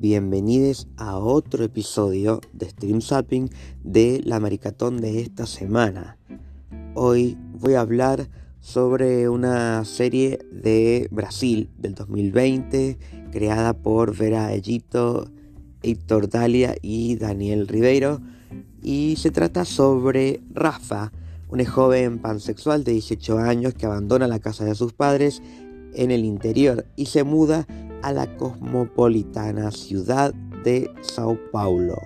Bienvenidos a otro episodio de Stream Zapping de la maricatón de esta semana. Hoy voy a hablar sobre una serie de Brasil del 2020 creada por Vera Egito, Héctor Dalia y Daniel Ribeiro y se trata sobre Rafa, un joven pansexual de 18 años que abandona la casa de sus padres en el interior y se muda a la cosmopolitana ciudad de Sao Paulo.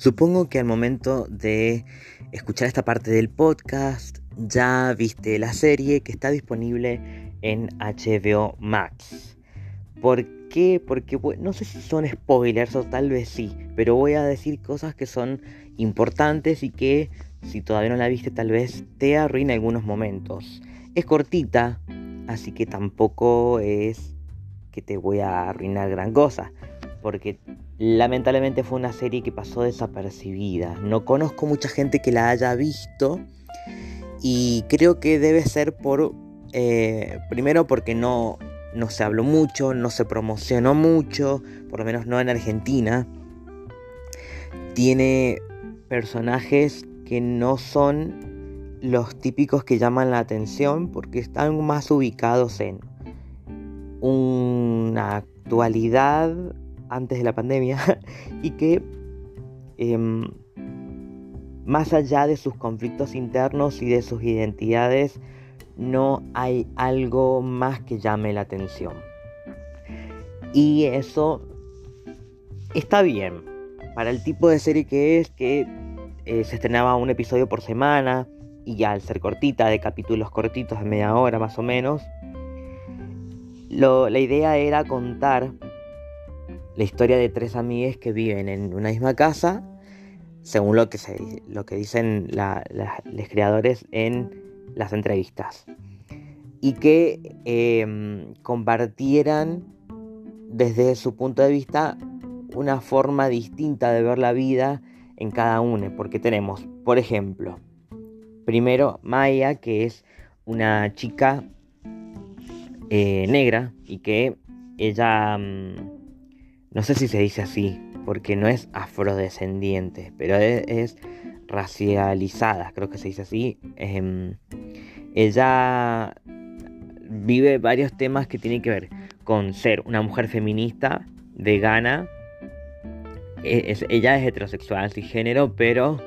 Supongo que al momento de escuchar esta parte del podcast ya viste la serie que está disponible en HBO Max. ¿Por qué? Porque no sé si son spoilers o tal vez sí, pero voy a decir cosas que son importantes y que si todavía no la viste tal vez te arruina algunos momentos. Es cortita, así que tampoco es que te voy a arruinar gran cosa, porque lamentablemente fue una serie que pasó desapercibida. No conozco mucha gente que la haya visto y creo que debe ser por, eh, primero porque no, no se habló mucho, no se promocionó mucho, por lo menos no en Argentina. Tiene personajes que no son los típicos que llaman la atención porque están más ubicados en una actualidad antes de la pandemia y que em, más allá de sus conflictos internos y de sus identidades no hay algo más que llame la atención. Y eso está bien. Para el tipo de serie que es, que eh, se estrenaba un episodio por semana y ya al ser cortita, de capítulos cortitos de media hora más o menos, la idea era contar la historia de tres amigas que viven en una misma casa, según lo que, lo que dicen los creadores en las entrevistas y que em, compartieran desde su punto de vista una forma distinta de ver la vida en cada uno, porque tenemos, por ejemplo, primero Maya, que es una chica eh, negra y que ella, mm, no sé si se dice así, porque no es afrodescendiente, pero es racializada, creo que se dice así. Em, ella vive varios temas que tienen que ver con ser una mujer feminista, vegana. E, ella es heterosexual, género, pero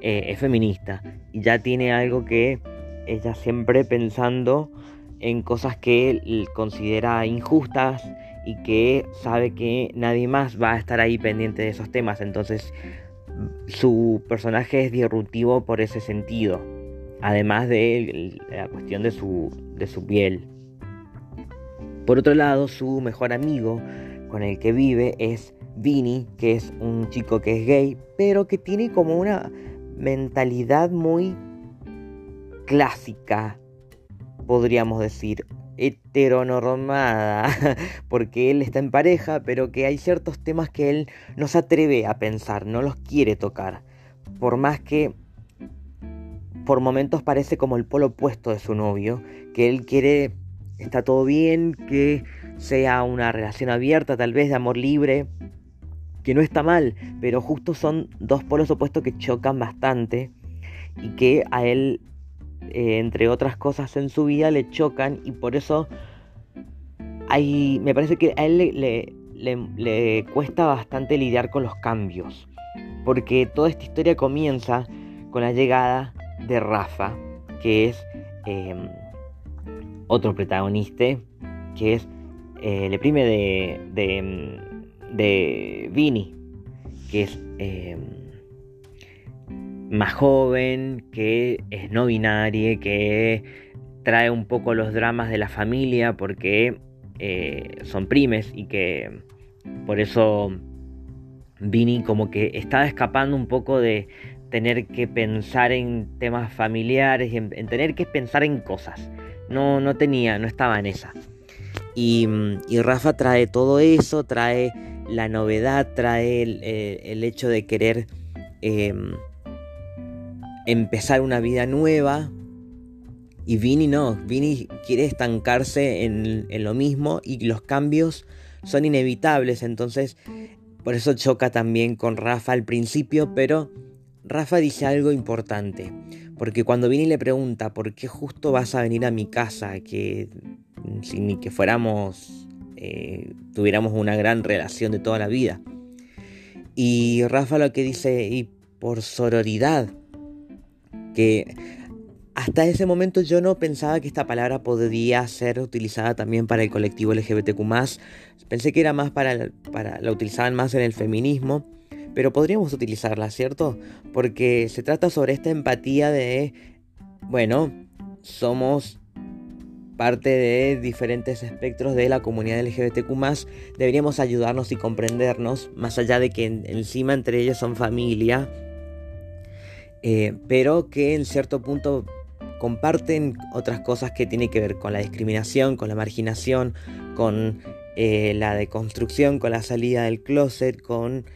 eh, es feminista. Y ya tiene algo que ella siempre pensando en cosas que considera injustas y que sabe que nadie más va a estar ahí pendiente de esos temas. Entonces su personaje es disruptivo por ese sentido, además de la cuestión de su, de su piel. Por otro lado, su mejor amigo con el que vive es Vinny, que es un chico que es gay, pero que tiene como una mentalidad muy clásica, podríamos decir, heteronormada, porque él está en pareja, pero que hay ciertos temas que él no se atreve a pensar, no los quiere tocar, por más que por momentos parece como el polo opuesto de su novio, que él quiere, está todo bien, que sea una relación abierta, tal vez de amor libre, que no está mal, pero justo son dos polos opuestos que chocan bastante y que a él eh, entre otras cosas en su vida, le chocan y por eso hay, me parece que a él le, le, cuesta bastante lidiar con los cambios. Porque toda esta historia comienza con la llegada de Rafa, que es em, otro protagonista, que es eh, el prime de, de, em, de Vini, que es em, más joven, que es no binaria, que trae un poco los dramas de la familia porque eh, son primes y que por eso Vini como que estaba escapando un poco de tener que pensar en temas familiares, en, en tener que pensar en cosas. No, no tenía, no estaba en esa. Y, Rafa trae todo eso, trae la novedad, trae el, hecho de querer em, empezar una vida nueva. Y Vini no, Vini quiere estancarse en, en lo mismo y los cambios son inevitables. Entonces, por eso choca también con Rafa al principio, pero Rafa dice algo importante. Porque cuando Vini le pregunta por qué justo vas a venir a mi casa, que sin ni que fuéramos, eh, tuviéramos una gran relación de toda la vida. Y Rafa lo que dice, y por sororidad, que hasta ese momento yo no pensaba que esta palabra podría ser utilizada también para el colectivo LGBTQ. Pensé que era más para, para la utilizaban más en el feminismo, pero podríamos utilizarla, ¿cierto? Porque se trata sobre esta empatía de, bueno, somos parte de diferentes espectros de la comunidad LGBTQ, deberíamos ayudarnos y comprendernos, más allá de que encima entre ellos son familia, eh, pero que en cierto punto comparten otras cosas que tienen que ver con la discriminación, con la marginación, con eh, la deconstrucción, con la salida del closet, con,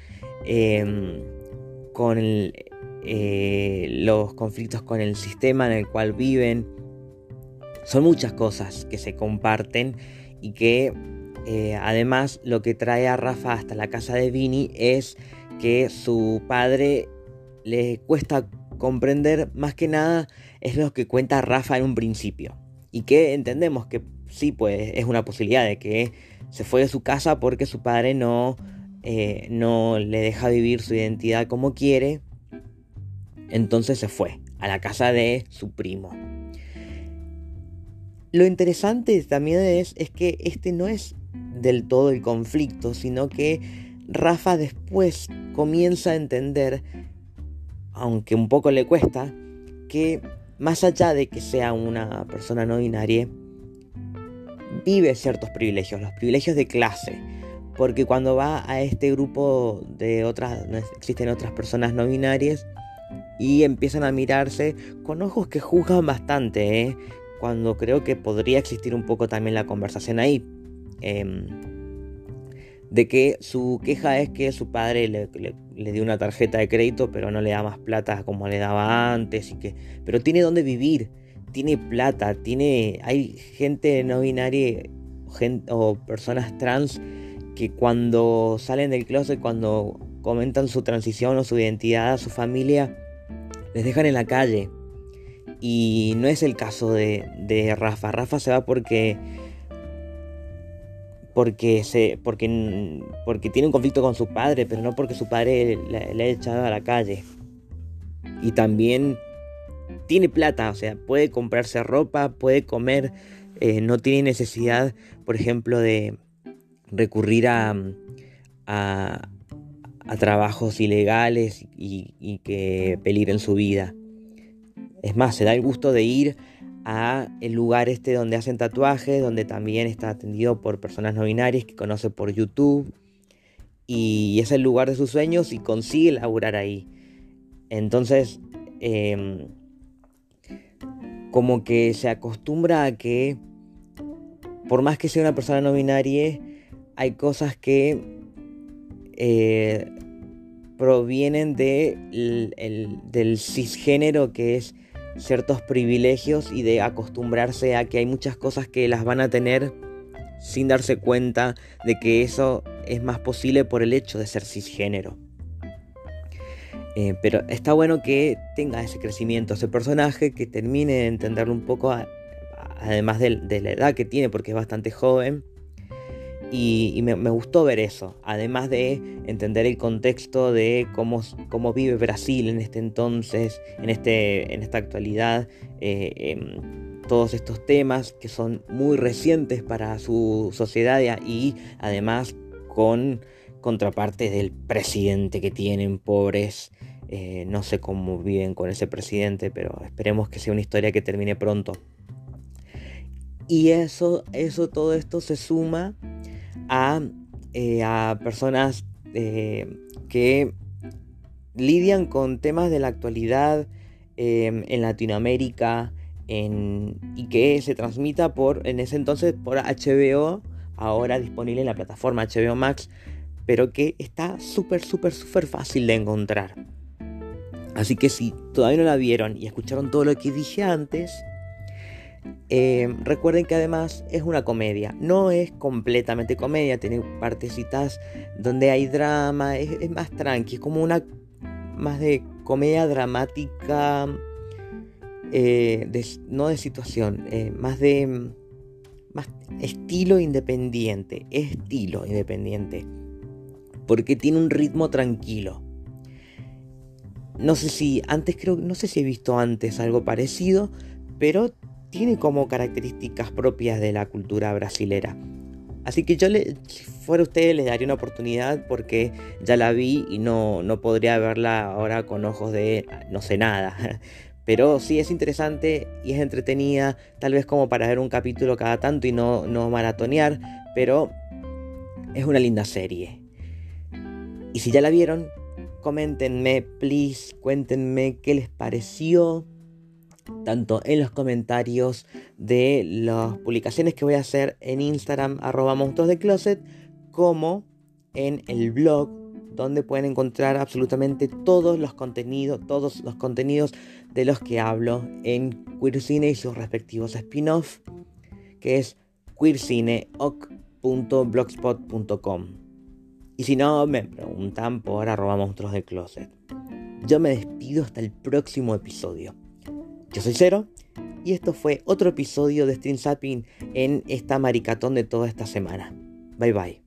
em, con eh, los conflictos con el sistema en el cual viven, son muchas cosas que se comparten y que eh, además lo que trae a Rafa hasta la casa de Vini es que su padre le cuesta comprender más que nada es lo que cuenta Rafa en un principio. Y que entendemos que sí pues es una posibilidad de que se fue de su casa porque su padre no, eh, no le deja vivir su identidad como quiere entonces se fue a la casa de su primo lo interesante también es, es que este no es del todo el conflicto, sino que Rafa después comienza a entender, aunque un poco le cuesta, que más allá de que sea una persona no binaria, vive ciertos privilegios, los privilegios de clase. Porque cuando va a este grupo de otras, existen otras personas no binarias, y empiezan a mirarse con ojos que juzgan bastante, ¿eh? cuando creo que podría existir un poco también la conversación ahí. Em, de que su queja es que su padre le, dio una tarjeta de crédito, pero no le da más plata como le daba antes. Y que, pero tiene donde vivir, tiene plata, tiene. Hay gente no binaria o personas trans que cuando salen del closet, cuando comentan su transición o su identidad a su familia, les dejan en la calle. Y no es el caso de, Rafa. Rafa se va porque. Porque, se, porque, porque tiene un conflicto con su padre, pero no porque su padre le, ha echado a la calle. Y también tiene plata, o sea, puede comprarse ropa, puede comer, eh, no tiene necesidad, por ejemplo, de recurrir a, a, trabajos ilegales y, y que peligren su vida. Es más, se da el gusto de ir a el lugar este donde hacen tatuajes, donde también está atendido por personas no binarias que conoce por YouTube. Y es el lugar de sus sueños y consigue laburar ahí. Entonces, em, como que se acostumbra a que, por más que sea una persona no binaria, hay cosas que eh, provienen de del cisgénero que es ciertos privilegios y de acostumbrarse a que hay muchas cosas que las van a tener sin darse cuenta de que eso es más posible por el hecho de ser cisgénero. Eh, pero está bueno que tenga ese crecimiento, ese personaje, que termine de entenderlo un poco, además de la edad que tiene, porque es bastante joven y, me, gustó ver eso, además de entender el contexto de cómo, cómo vive Brasil en este entonces, en, este, en esta actualidad, eh, todos estos temas que son muy recientes para su sociedad y además con contraparte del presidente que tienen, pobres. Eh, no sé cómo viven con ese presidente, pero esperemos que sea una historia que termine pronto. Y eso, eso, todo esto se suma eh, a, personas eh, que lidian con temas de la actualidad em, en Latinoamérica y que se transmita por, en ese entonces por HBO ahora disponible en la plataforma HBO Max, pero que está súper, súper, súper fácil de encontrar. Así que si todavía no la vieron y escucharon todo lo que dije antes, eh, recuerden que además es una comedia, no es completamente comedia, tiene partecitas donde hay drama, es, más tranqui, es como una más de comedia dramática, eh, no de situación, eh, más de más estilo independiente, estilo independiente, porque tiene un ritmo tranquilo. No sé si antes creo, no sé si he visto antes algo parecido, pero tiene como características propias de la cultura brasilera. Así que yo, le, si fuera usted, les daría una oportunidad porque ya la vi y no, no podría verla ahora con ojos de no sé nada. Pero sí es interesante y es entretenida, tal vez como para ver un capítulo cada tanto y no, no maratonear, pero es una linda serie. Y si ya la vieron, coméntenme, please, cuéntenme qué les pareció tanto en los comentarios de las publicaciones que voy a hacer en Instagram, arroba monstruos de closet, como en el blog, donde pueden encontrar absolutamente todos los contenidos, todos los contenidos de los que hablo en Queer Cine y sus respectivos spin-off, que es queercineoc.blogspot.com. Y si no, me preguntan por arroba monstruos de closet. Yo me despido hasta el próximo episodio. Yo soy Cero y esto fue otro episodio de Stream Zapping en esta maricatón de toda esta semana. Bye bye.